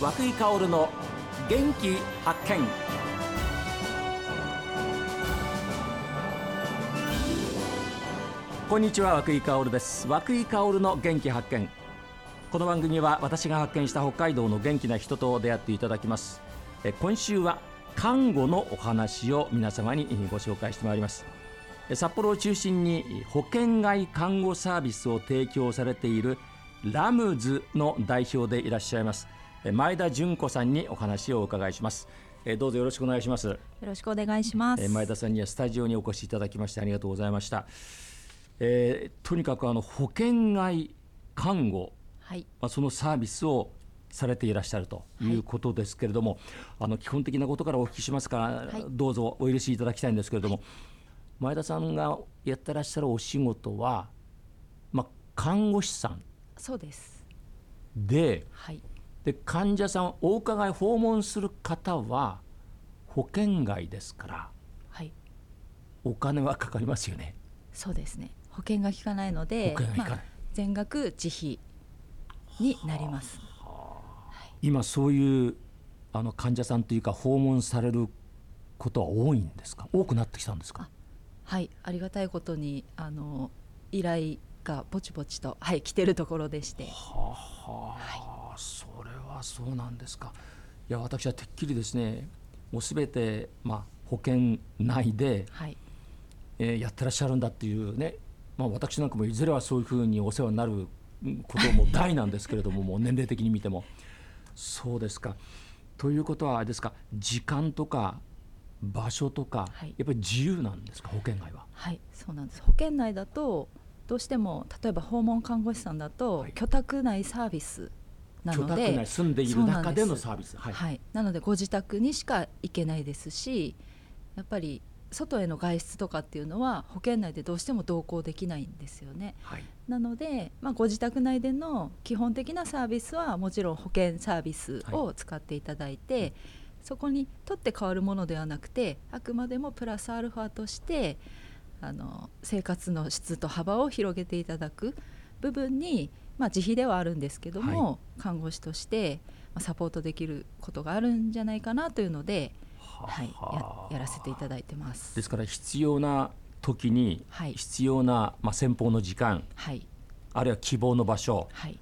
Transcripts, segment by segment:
和久井薫の元気発見。こんにちは和久井薫です。和久井薫の元気発見。この番組は私が発見した北海道の元気な人と出会っていただきます。え今週は看護のお話を皆様にご紹介してまいります。札幌を中心に保険外看護サービスを提供されているラムズの代表でいらっしゃいます前田純子さんにお話をお伺いします。どうぞよろしくお願いします。よろしくお願いします。前田さんにはスタジオにお越しいただきましてありがとうございました、えー、とにかくあの保険外看護、はい。まあ、そのサービスをされていらっしゃるとい。うことですけれども、はい、あの基本的なことからお聞きしますか？ら、はい、どうぞお許しいただきたいんですけれども、はい、前田さんがやってらっしゃるお仕事は、まあ、看護師さんそうです。で,、はい、で患者さんお伺い訪問する方は保険外ですから、はい、お金はかかりますよね。そうですね。保険が効かないのでまあ、全額自費になります、はあ、今そういうあの患者さんというか訪問されることは多いんですか？多くなってきたんですか？はい。ありがたいことにあの依頼がぼちぼちと、はい、来てるところでして。はあ、はあ、はい、それはそうなんですか。いや私はてっきりですねもうすべて、まあ、保険内で、はいえー、やってらっしゃるんだっていうね、まあ、私なんかもいずれはそういうふうにお世話になることも大なんですけれども もう年齢的に見てもそうですか。ということはあれですか時間とか場所とか、はい、やっぱり自由なんですか保険外は？はいそうなんです保険内だとどうしても例えば訪問看護師さんだと、はい、居宅内サービスなので住んでいる中でのサービス。はい、はい、なのでご自宅にしか行けないですしやっぱり外への外出とかっていうのは保険内でどうしても同行できないんですよね。はい、なので、まあ、ご自宅内での基本的なサービスはもちろん保険サービスを使っていただいて、はい、そこに取って変わるものではなくてあくまでもプラスアルファとしてあの生活の質と幅を広げていただく部分に、まあ、自費ではあるんですけども、はい、看護師としてサポートできることがあるんじゃないかなというので、はい、ややらせていただいてます。ですから必要な時に必要な、まあ、先方の時間、はい、あるいは希望の場所、はい、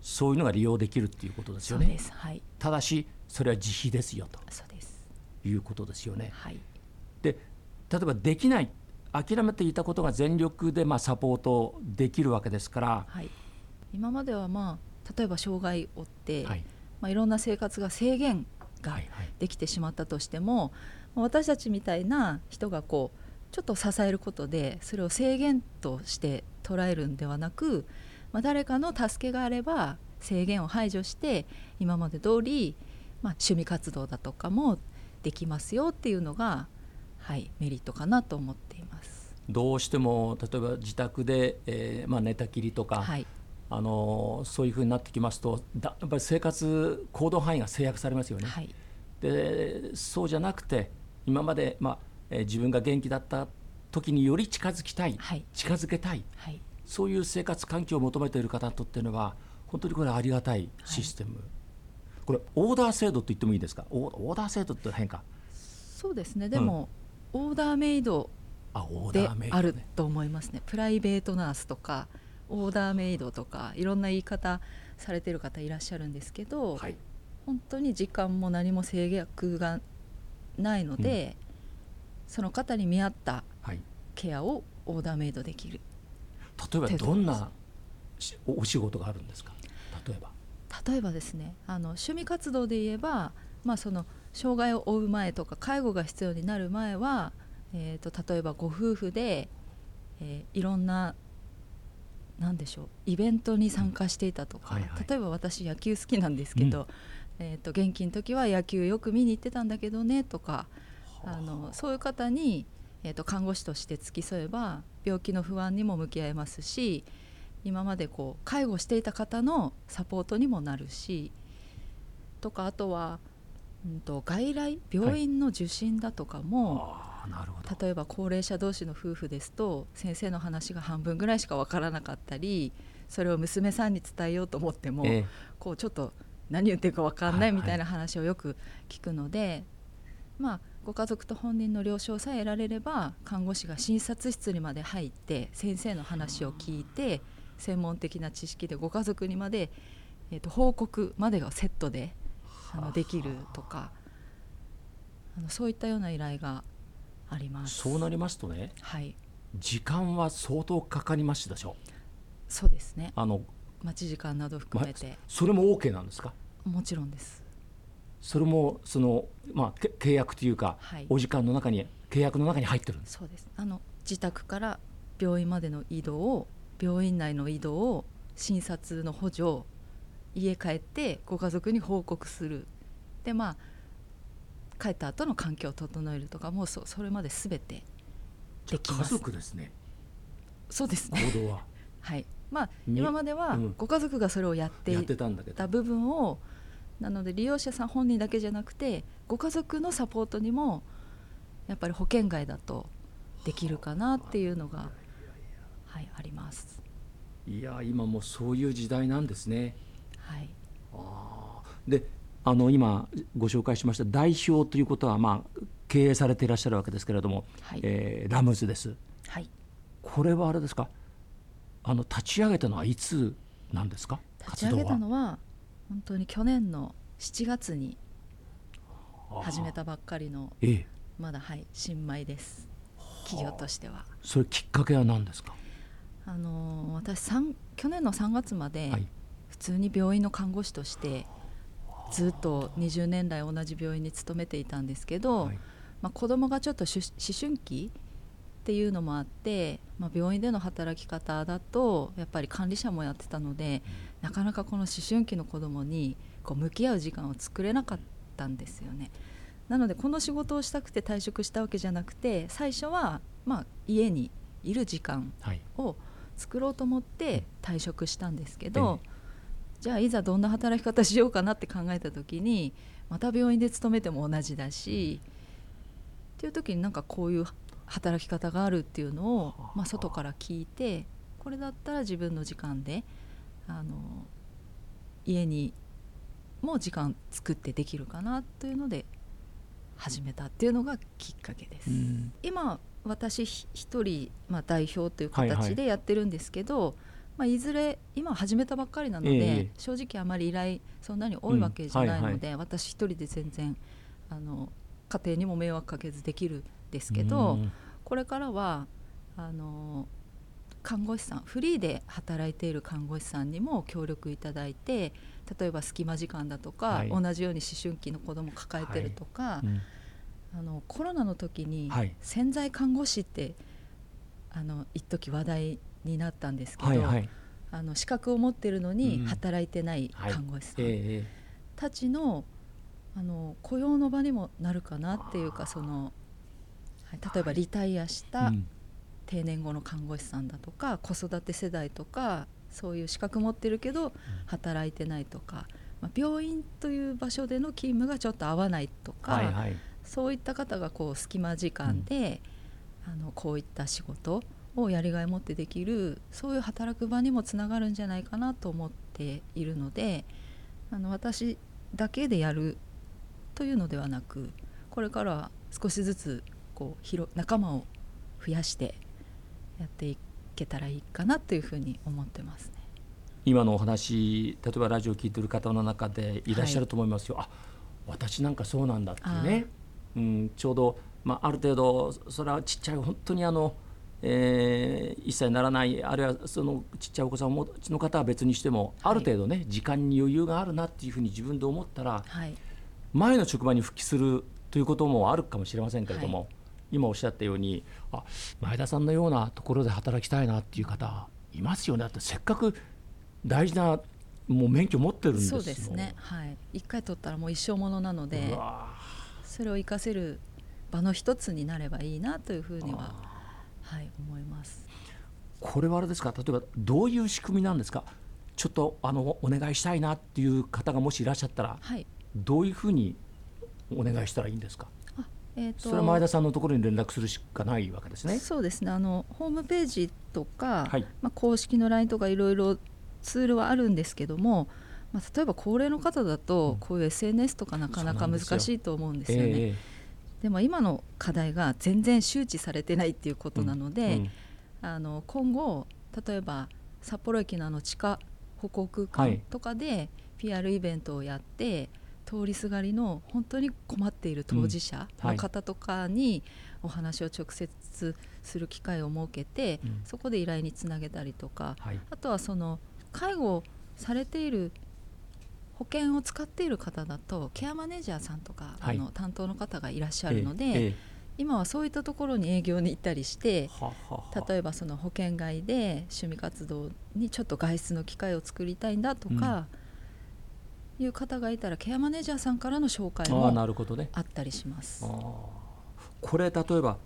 そういうのが利用できるっていうことですよね。はい、ただしそれは自費ですよと。そうです。いうことですよね。はい、で例えばできない諦めていたことが全力でまあサポートできるわけですから、はい、今まではまあ例えば障害を負って、はい。まあ、いろんな生活が制限ができてしまったとしても、はいはい、私たちみたいな人がこうちょっと支えることでそれを制限として捉えるんではなく、まあ、誰かの助けがあれば制限を排除して今まで通り、まあ、趣味活動だとかもできますよっていうのが、はい、メリットかなと思っています。どうしても例えば自宅で、えーまあ、寝たきりとか、はい、あのそういうふうになってきますとだやっぱり生活行動範囲が制約されますよね。はい、でそうじゃなくて今まで、まあえー、自分が元気だった時により近づきたい、はい、近づけたい、はい、そういう生活環境を求めている方にとってのは本当にこれありがたいシステム、これオーダー制度と言ってもいいですか？オーダー制度って変か？そうですね。でも、うん、オーダーメイドであると思いますね。プライベートナースとかオーダーメイドとかいろんな言い方されてる方いらっしゃるんですけど、はい、本当に時間も何も制約がないので、うん、その方に見合ったケアをオーダーメイドできる、例えばどんなお仕事があるんですか？例えば。例えばですねあの趣味活動で言えば、まあ、その障害を負う前とか介護が必要になる前はえーと、例えばご夫婦で、えー、いろんな何でしょうイベントに参加していたとか、うんはいはい、例えば私野球好きなんですけど、うん、えーと、元気の時は野球よく見に行ってたんだけどねとかあのそういう方に、えーと、看護師として付き添えば病気の不安にも向き合えますし今までこう介護していた方のサポートにもなるしとかあとは、うんと外来病院の受診だとかも、はい例えば高齢者同士の夫婦ですと先生の話が半分ぐらいしか分からなかったりそれを娘さんに伝えようと思っても、えこうちょっと何言ってるか分かんないみたいな話をよく聞くので、はいはい、まあご家族と本人の了承さえ得られれば看護師が診察室にまで入って先生の話を聞いて専門的な知識でご家族にまで、えー、と報告までがセットであのできるとかあのそういったような依頼があります。そうなりますとね、はい、時間は相当かかりますでしょう。そうですね。あの待ち時間など含めて、ま、それも OK なんですか？もちろんです。それもその、まあ、契約というか、はい、お時間の中に契約の中に入ってるそうです。あの自宅から病院までの移動を病院内の移動を診察の補助家帰ってご家族に報告する。でまあ帰った後の環境を整えるとかもうそそれまで全てできます。家族ですね。そうですね。行動は。はい。まあ今まではご家族がそれをやっていた部分をなので利用者さん本人だけじゃなくてご家族のサポートにもやっぱり保険外だとできるかなっていうのが、はい、あります。いや今もそういう時代なんですね。はい、あであの今ご紹介しました代表ということは、まあ、経営されていらっしゃるわけですけれども、はい、えー、ラムズです。はい、これはあれですか？あの立ち上げたのはいつなんですか？立ち上げたのは本当に去年の7月に始めたばっかりの、ええ、まだはい新米です。企業としては。それきっかけは何ですか？あの私去年の3月まで普通に病院の看護師としてずっと20年来同じ病院に勤めていたんですけど、はい、まあ、子供がちょっと思春期っていうのもあって、まあ、病院での働き方だとやっぱり管理者もやってたので、なかなかこの思春期の子どもにこう向き合う時間を作れなかったんですよね。なのでこの仕事をしたくて退職したわけじゃなくて最初はまあ家にいる時間を作ろうと思って退職したんですけど、はい、じゃあいざどんな働き方しようかなって考えた時にまた病院で勤めても同じだしっていう時になんかこういう働き方があるっていうのを、まあ、外から聞いてこれだったら自分の時間であの家にも時間作ってできるかなというので始めたっていうのがきっかけです。今私一人、まあ、代表という形でやってるんですけど、はいはいまあ、いずれ今始めたばっかりなので、えー、正直あまり依頼そんなに多いわけじゃないので、うんはいはい、私一人で全然あの家庭にも迷惑かけずできるですけどこれからはあの看護師さんフリーで働いている看護師さんにも協力いただいて例えば隙間時間だとか、はい、同じように思春期の子ども抱えてるとか、はい。うん、あのコロナの時に潜在看護師ってあの一時話題になったんですけど、はいはい、あの資格を持ってるのに働いてない看護師さん。たちのあの雇用の場にもなるかなっていうかそのはい、例えばリタイアした定年後の看護師さんだとか子育て世代とかそういう資格持ってるけど働いてないとか、まあ、病院という場所での勤務がちょっと合わないとか、はいはい、そういった方がこう隙間時間で、うん、あのこういった仕事をやりがい持ってできるそういう働く場にもつながるんじゃないかなと思っているのであの私だけでやるというのではなくこれからは少しずつこう広仲間を増やしてやっていけたらいいかなというふうに思ってますね。今のお話例えばラジオを聞いてる方の中でいらっしゃると思いますよ、はい、あ私なんかそうなんだってね、うん、ちょうど、まあ、ある程度それはちっちゃい本当にあの、えー、1歳にならないあるいはそのちっちゃいお子さんをお持ちの方は別にしても、はい、ある程度ね時間に余裕があるなっていうふうに自分で思ったら、はい、前の職場に復帰するということもあるかもしれませんけれども、今おっしゃったようにあ前田さんのようなところで働きたいなっていう方いますよね。だってせっかく大事なもう免許持ってるんですそうですね。はい。一回取ったらもう一生ものなのでそれを活かせる場の一つになればいいなというふうにははい思います。これはあれですか？例えばどういう仕組みなんですか？ちょっとあのお願いしたいなっていう方がもしいらっしゃったら、はい、どういうふうにお願いしたらいいんですか？えーと、それは前田さんのところに連絡するしかないわけですね。そうですね。あのホームページとか、はい、まあ、公式の LINE とかいろいろツールはあるんですけども、まあ、例えば高齢の方だとこういう SNS とかなかなか難しいと思うんですよね。でも今の課題が全然周知されてないっていうことなので、うんうん、あの今後例えば札幌駅のあの地下歩行空間とかで PR イベントをやって、はい通りすがりの本当に困っている当事者の方とかにお話を直接する機会を設けて、うん、そこで依頼につなげたりとか、はい、あとはその介護されている保険を使っている方だとケアマネージャーさんとか、はい、あの担当の方がいらっしゃるので、ええ、今はそういったところに営業に行ったりして例えばその保険外で趣味活動にちょっと外出の機会を作りたいんだとか、うん。いう方がいたらケアマネージャーさんからの紹介もあったりします。ね、これ例えば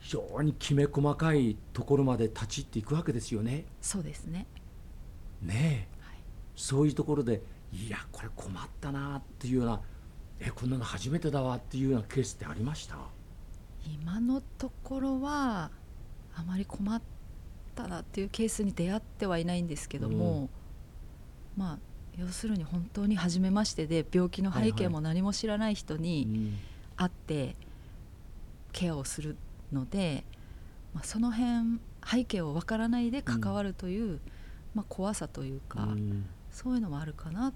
非常にきめ細かいところまで立ちっていくわけですよね。そうですね。ねえ、はい、そういうところでいやこれ困ったなっていうようなえこんなの初めてだわっていうようなケースってありました？今のところはあまり困ったなっていうケースに出会ってはいないんですけども、うん、まあ要するに本当に初めましてで病気の背景も何も知らない人に会ってケアをするので、まあ、その辺背景をわからないで関わるという、うん、まあ、怖さというか、うん、そういうのもあるかな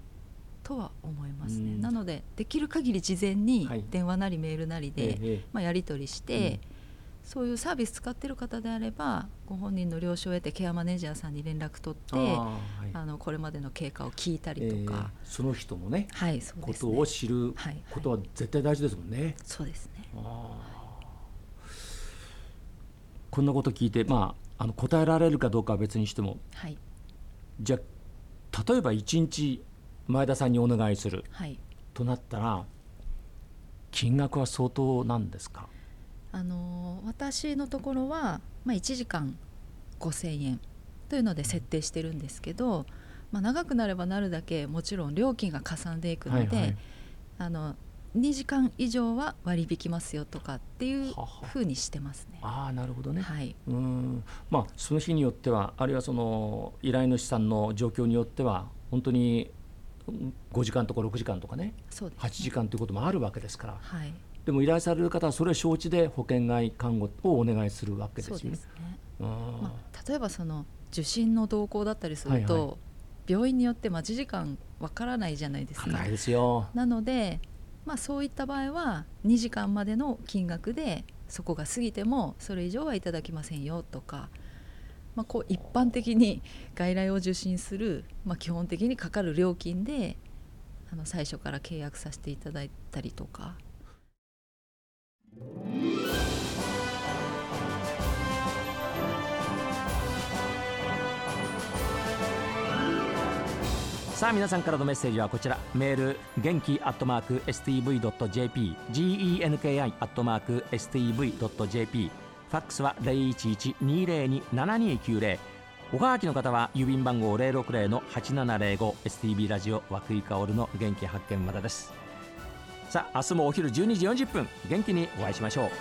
とは思いますね、うん、なのでできる限り事前に電話なりメールなりで、はい、まあ、やり取りして、そういうサービス使ってる方であればご本人の了承を得てケアマネージャーさんに連絡取ってあ、はい、あのこれまでの経過を聞いたりとか、えー、その人のね,、はいそうですね。ことを知ることは絶対大事ですもんね。はい。はい、そうですね。こんなこと聞いて、まあ、あの答えられるかどうかは別にしても、はい、じゃあ例えば1日前田さんにお願いする、はい、となったら金額は相当なんですか？あの私のところは、まあ、1時間5,000円というので設定してるんですけど、まあ、長くなればなるだけもちろん料金がかさんでいくので、はいはい、あの2時間以上は割り引きますよとかっていうふうにしてますね。ははあなるほどね、はい、うん。まあ、その日によってはあるいはその依頼主さんの状況によっては本当に5時間とか6時間とかねそうね。8時間ということもあるわけですから、はい、でも依頼される方はそれを承知で保険外看護をお願いするわけですよね。ね。まあ、例えばその受診の動向だったりすると、はいはい、病院によって待ち時間わからないじゃないですか。ないですよ。なので、まあ、そういった場合は2時間までの金額でそこが過ぎてもそれ以上はいただきませんよとか、まあ、こう一般的に 外来を受診する、まあ、基本的にかかる料金であの最初から契約させていただいたりとか。さあ皆さんからのメッセージはこちら。メール元気アットマーク STV.jp genki アットマーク STV.jp ファックスは0112027290おはがきの方は郵便番号060-8705 STB ラジオ和久井薫の元気発見までです。さあ明日もお昼12時40分。元気にお会いしましょう。